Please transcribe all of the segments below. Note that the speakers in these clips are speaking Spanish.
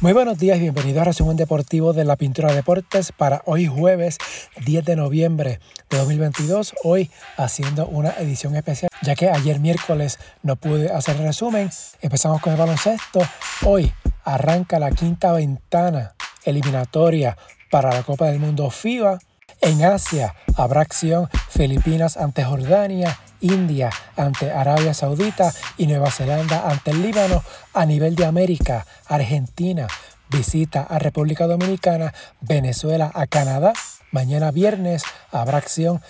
Muy buenos días y bienvenidos a Resumen Deportivo de la Pintura Deportes para hoy jueves 10 de noviembre de 2022. Hoy haciendo una edición especial ya que ayer miércoles no pude hacer resumen. Empezamos con el baloncesto. Hoy arranca la quinta ventana eliminatoria para la Copa del Mundo FIBA. En Asia habrá acción Filipinas ante Jordania, India ante Arabia Saudita y Nueva Zelanda ante el Líbano. A nivel de América, Argentina visita a República Dominicana, Venezuela a Canadá. Mañana viernes habrá acción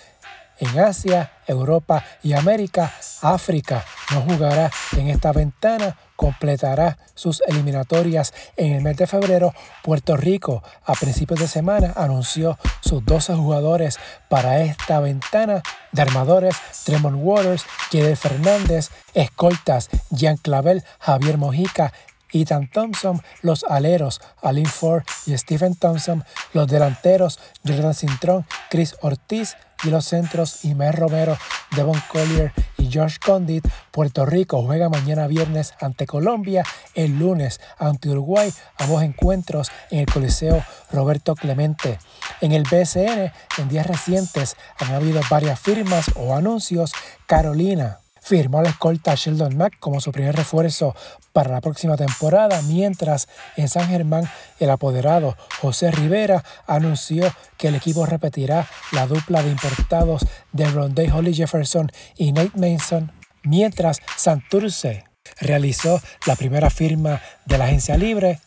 en Asia, Europa y América. África no jugará en esta ventana, completará sus eliminatorias en el mes de febrero. Puerto Rico a principios de semana anunció sus 12 jugadores para esta ventana de armadores, Tremont Waters, Jeder Fernández, escoltas, Jean Clavel, Javier Mojica, Ethan Thompson, los aleros, Alin Ford y Stephen Thompson, los delanteros, Jordan Cintrón, Chris Ortiz, y los centros Imer Romero, Devon Collier y Josh Condit. Puerto Rico juega mañana viernes ante Colombia, el lunes ante Uruguay, ambos encuentros en el Coliseo Roberto Clemente. En el BSN, en días recientes han habido varias firmas o anuncios. Carolina firmó la escolta Sheldon Mack como su primer refuerzo para la próxima temporada, mientras en San Germán el apoderado José Rivera anunció que el equipo repetirá la dupla de importados de Rondé Holly Jefferson y Nate Mason, mientras Santurce realizó la primera firma de la agencia libre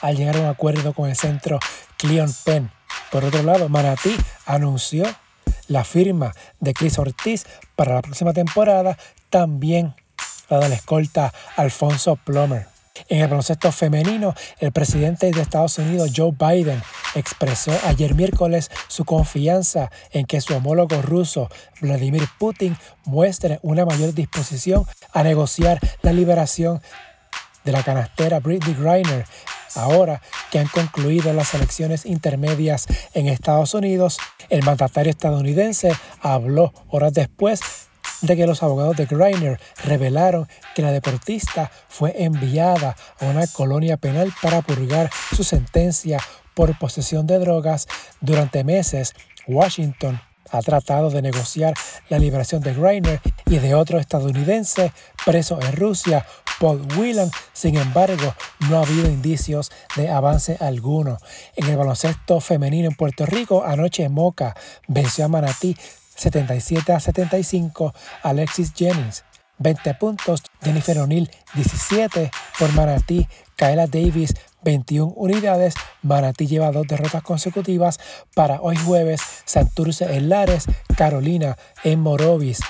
al llegar a un acuerdo con el centro Cleon Penn. Por otro lado, Manatí anunció la firma de Chris Ortiz para la próxima temporada, también la de la escolta Alfonso Plomer. En el baloncesto femenino, el presidente de Estados Unidos, Joe Biden, expresó ayer miércoles su confianza en que su homólogo ruso, Vladimir Putin, muestre una mayor disposición a negociar la liberación de la canastera Britney Griner Ahora que han concluido las elecciones intermedias en Estados Unidos, el mandatario estadounidense habló horas después de que los abogados de Greiner revelaron que la deportista fue enviada a una colonia penal para purgar su sentencia por posesión de drogas durante meses. Washington ha tratado de negociar la liberación de Greiner y de otro estadounidense preso en Rusia Paul Whelan. Sin embargo, no ha habido indicios de avance alguno. En el baloncesto femenino en Puerto Rico, anoche Moca venció a Manatí 77 a 75. Alexis Jennings 20 puntos, Jennifer O'Neill 17 por Manatí, Kaela Davis 21 unidades, Manatí lleva dos derrotas consecutivas para hoy jueves, Santurce en Lares, Carolina en Morovis.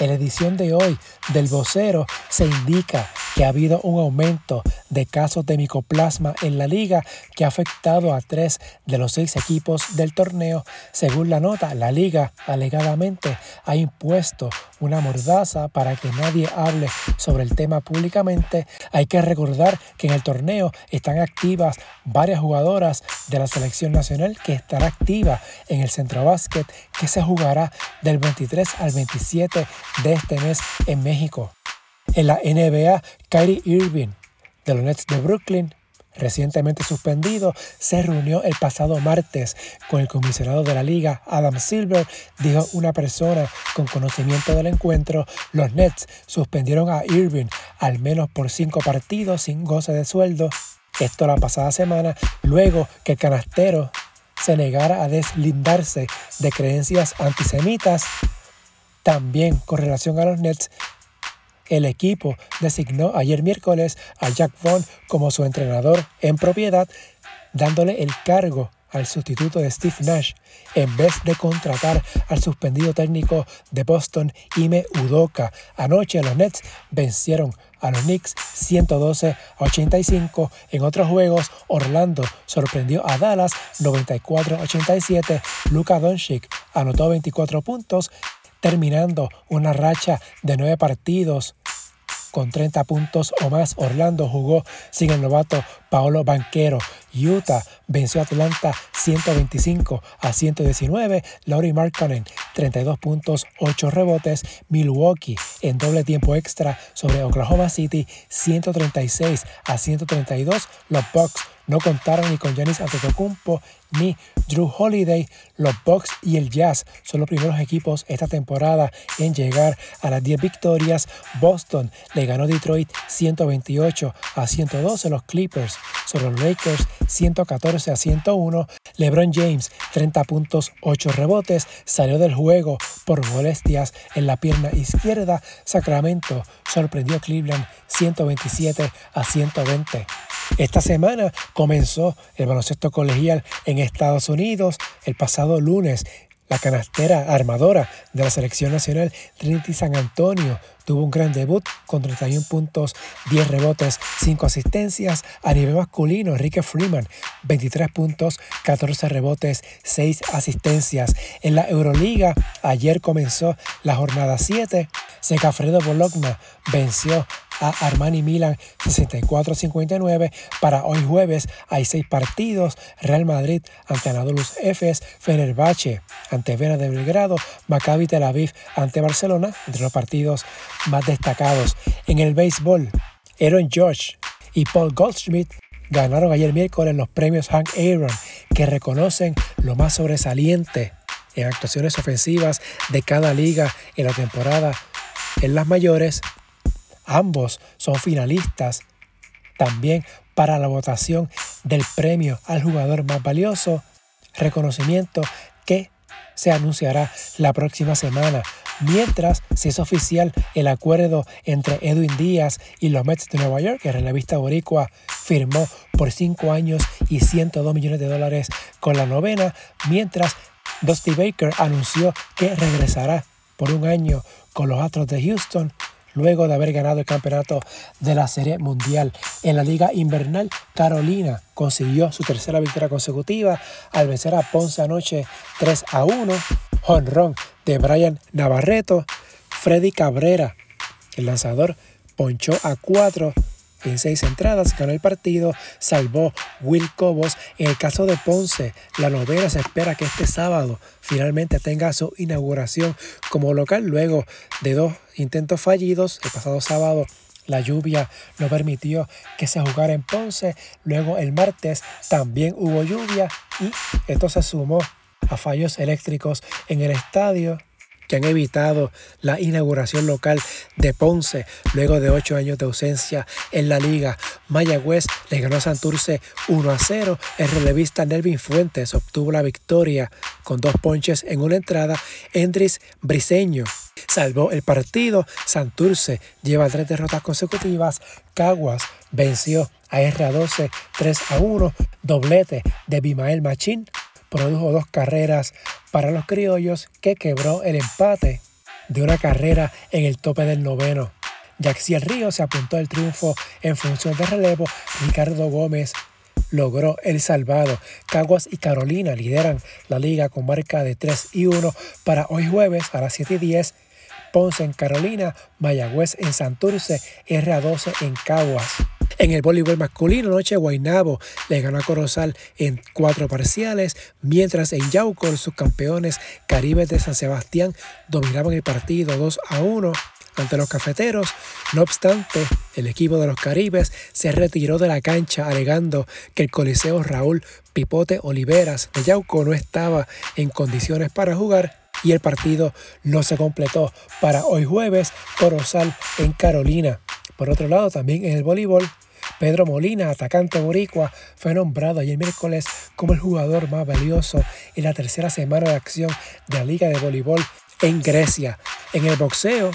En la edición de hoy del vocero se indica que ha habido un aumento de casos de micoplasma en la liga que ha afectado a tres de los seis equipos del torneo. Según la nota, la liga alegadamente ha impuesto una mordaza para que nadie hable sobre el tema públicamente. Hay que recordar que en el torneo están activas varias jugadoras de la selección nacional que estará activa en el centro básquet que se jugará del 23 al 27 de este mes en México. En la NBA, Kyrie Irving de los Nets de Brooklyn, recientemente suspendido, se reunió el pasado martes con el comisionado de la liga, Adam Silver, dijo una persona con conocimiento del encuentro, los Nets suspendieron a Irving al menos por cinco partidos sin goce de sueldo. Esto la pasada semana, luego que el canastero se negara a deslindarse de creencias antisemitas. También con relación a los Nets, el equipo designó ayer miércoles a Jack Vaughn como su entrenador en propiedad, dándole el cargo al sustituto de Steve Nash en vez de contratar al suspendido técnico de Boston, Ime Udoka. Anoche los Nets vencieron a los Knicks 112 a 85. En otros juegos, Orlando sorprendió a Dallas 94 a 87. Luka Doncic anotó 24 puntos terminando una racha de nueve partidos con 30 puntos o más. Orlando jugó sin el novato Paolo Banquero. Utah venció a Atlanta 125 a 119. Laurie Markkanen 32 puntos, 8 rebotes. Milwaukee en doble tiempo extra sobre Oklahoma City 136 a 132. Los Bucks no contaron ni con Giannis Antetokounmpo ni Drew Holiday. Los Bucks y el Jazz son los primeros equipos esta temporada en llegar a las 10 victorias. Boston le ganó Detroit 128 a 112. Los Clippers sobre los Lakers 114 a 101. LeBron James 30 puntos, 8 rebotes. Salió del juego por molestias en la pierna izquierda. Sacramento sorprendió a Cleveland 127 a 120. Esta semana comenzó el baloncesto colegial en Estados Unidos el pasado lunes. La canastera armadora de la selección nacional Trinity San Antonio tuvo un gran debut con 31 puntos, 10 rebotes, 5 asistencias. A nivel masculino, Enrique Freeman, 23 puntos, 14 rebotes, 6 asistencias. En la Euroliga, ayer comenzó la jornada 7. Secafredo Bologna venció a Armani Milan 64-59. Para hoy jueves hay seis partidos. Real Madrid ante Anadolu Efes, Fenerbahce ante Vera de Belgrado, Maccabi Tel Aviv ante Barcelona, entre los partidos más destacados. En el béisbol, Aaron George y Paul Goldschmidt ganaron ayer miércoles los premios Hank Aaron, que reconocen lo más sobresaliente en actuaciones ofensivas de cada liga en la temporada en las mayores Ambos son finalistas. También para la votación del premio al jugador más valioso, reconocimiento que se anunciará la próxima semana, mientras se es oficial el acuerdo entre Edwin Díaz y los Mets de Nueva York, que la revista Boricua firmó por 5 años y 102 millones de dólares con la novena, mientras Dusty Baker anunció que regresará por un año con los Astros de Houston luego de haber ganado el campeonato de la Serie Mundial. En la Liga Invernal, Carolina consiguió su tercera victoria consecutiva al vencer a Ponce anoche 3 a 1. Honrón de Brian Navarreto. Freddy Cabrera, el lanzador, ponchó a 4 en seis entradas, ganó el partido, salvó Will Cobos. En el caso de Ponce, la novena se espera que este sábado finalmente tenga su inauguración como local luego de dos intentos fallidos. El pasado sábado la lluvia no permitió que se jugara en Ponce. Luego el martes también hubo lluvia y esto se sumó a fallos eléctricos en el estadio que han evitado la inauguración local de Ponce luego de ocho años de ausencia en la liga. Mayagüez le ganó a Santurce 1 a 0. El relevista Nelvin Fuentes obtuvo la victoria con dos ponches en una entrada. Endris Briseño salvó el partido. Santurce lleva tres derrotas consecutivas. Caguas venció a R12 3 a 1. Doblete de Bimael Machín produjo dos carreras para los criollos que quebró el empate de una carrera en el tope del noveno. Jaxiel Río se apuntó al triunfo en función de relevo. Ricardo Gómez logró el salvado. Caguas y Carolina lideran la liga con marca de 3 y 1 para hoy jueves a las 7 y 10. Ponce en Carolina, Mayagüez en Santurce, RA12 en Caguas. En el voleibol masculino, noche Guaynabo le ganó a Corozal en cuatro parciales, mientras en Yauco sus campeones Caribes de San Sebastián dominaban el partido 2 a 1 ante los cafeteros. No obstante, el equipo de los Caribes se retiró de la cancha alegando que el Coliseo Raúl Pipote Oliveras de Yauco no estaba en condiciones para jugar y el partido no se completó para hoy jueves Corozal en Carolina. Por otro lado, también en el voleibol, Pedro Molina, atacante boricua, fue nombrado ayer miércoles como el jugador más valioso en la tercera semana de acción de la Liga de Voleibol en Grecia. En el boxeo,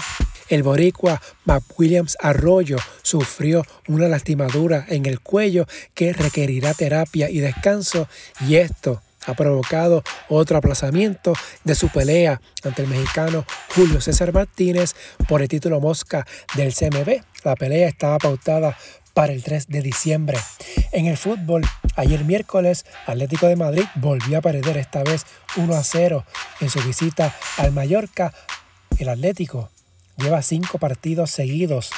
el boricua Mac Williams Arroyo sufrió una lastimadura en el cuello que requerirá terapia y descanso y esto ha provocado otro aplazamiento de su pelea ante el mexicano Julio César Martínez por el título Mosca del CMB. La pelea estaba pautada para el 3 de diciembre. En el fútbol, ayer miércoles, Atlético de Madrid volvió a perder esta vez 1 a 0 en su visita al Mallorca. El Atlético lleva cinco partidos seguidos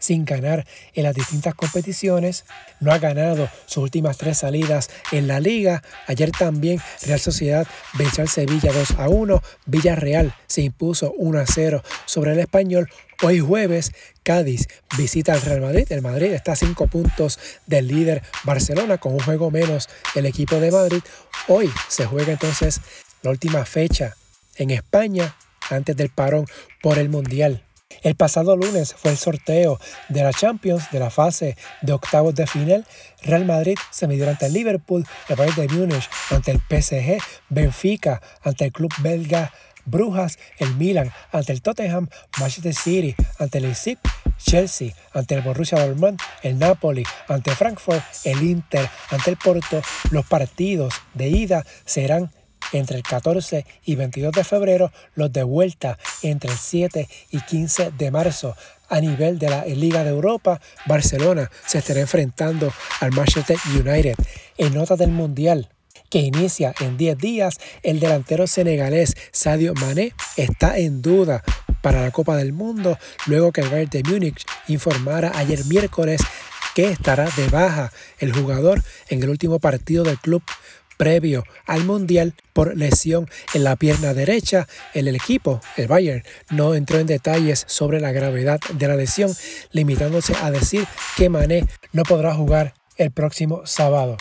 sin ganar en las distintas competiciones. No ha ganado sus últimas tres salidas en la liga. Ayer también Real Sociedad venció al Sevilla 2 a 1. Villarreal se impuso 1 a 0 sobre el español. Hoy jueves, Cádiz visita al Real Madrid. El Madrid está a 5 puntos del líder Barcelona con un juego menos el equipo de Madrid. Hoy se juega entonces la última fecha en España antes del parón por el Mundial. El pasado lunes fue el sorteo de la Champions de la fase de octavos de final. Real Madrid se midió ante el Liverpool, el Bayern de Múnich ante el PSG, Benfica ante el club belga Brujas, el Milan ante el Tottenham, Manchester City ante el Leipzig, Chelsea ante el Borussia Dortmund, el Napoli ante Frankfurt, el Inter ante el Porto. Los partidos de ida serán entre el 14 y 22 de febrero, los de vuelta entre el 7 y 15 de marzo. A nivel de la Liga de Europa, Barcelona se estará enfrentando al Manchester United. En nota del Mundial, que inicia en 10 días, el delantero senegalés Sadio Mané está en duda para la Copa del Mundo luego que el Bayern de Múnich informara ayer miércoles que estará de baja el jugador en el último partido del club previo al Mundial por lesión en la pierna derecha. El, equipo, el Bayern, no entró en detalles sobre la gravedad de la lesión, limitándose a decir que Mané no podrá jugar el próximo sábado.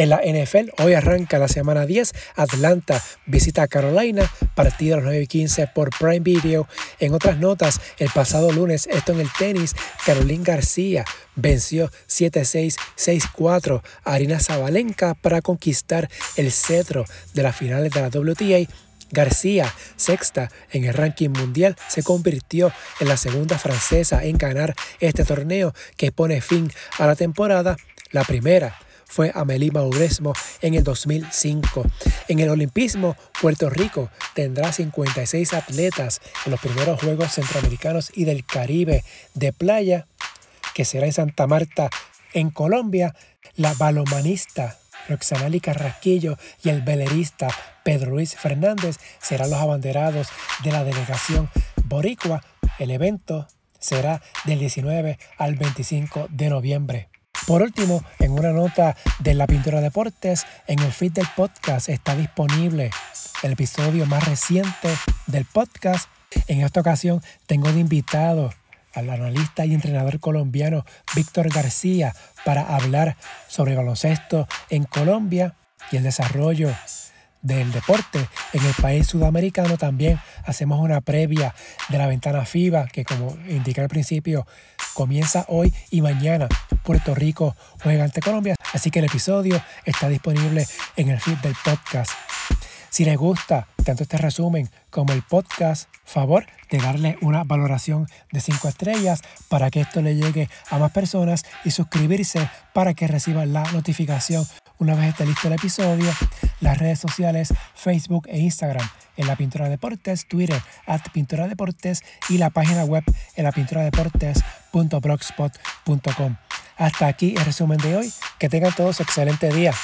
En la NFL, hoy arranca la semana 10. Atlanta visita a Carolina, partido a las 9 y 15 por Prime Video. En otras notas, el pasado lunes, esto en el tenis, Carolina García venció 7-6, 6-4 a Arina Zabalenka para conquistar el cetro de las finales de la WTA. García, sexta en el ranking mundial, se convirtió en la segunda francesa en ganar este torneo que pone fin a la temporada. La primera fue Amelie Mauresmo en el 2005. En el olimpismo, Puerto Rico tendrá 56 atletas en los primeros Juegos Centroamericanos y del Caribe de playa, que será en Santa Marta, en Colombia. La balomanista Roxanali Carrasquillo y el velerista Pedro Luis Fernández serán los abanderados de la delegación boricua. El evento será del 19 al 25 de noviembre. Por último, en una nota de la Pintura Deportes, en el feed del podcast está disponible el episodio más reciente del podcast. En esta ocasión tengo de invitado al analista y entrenador colombiano Víctor García para hablar sobre baloncesto en Colombia y el desarrollo del deporte en el país sudamericano. También hacemos una previa de la ventana FIBA que como indiqué al principio comienza hoy y mañana. Puerto Rico juega ante Colombia. Así que el episodio está disponible en el feed del podcast. Si les gusta tanto este resumen como el podcast, favor de darle una valoración de 5 estrellas para que esto le llegue a más personas y suscribirse para que reciban la notificación una vez esté listo el episodio. Las redes sociales Facebook e Instagram en la Pintura Deportes, Twitter at Pintura Deportes y la página web en la pintura deportes.blogspot.com. Hasta aquí el resumen de hoy. Que tengan todos excelente día.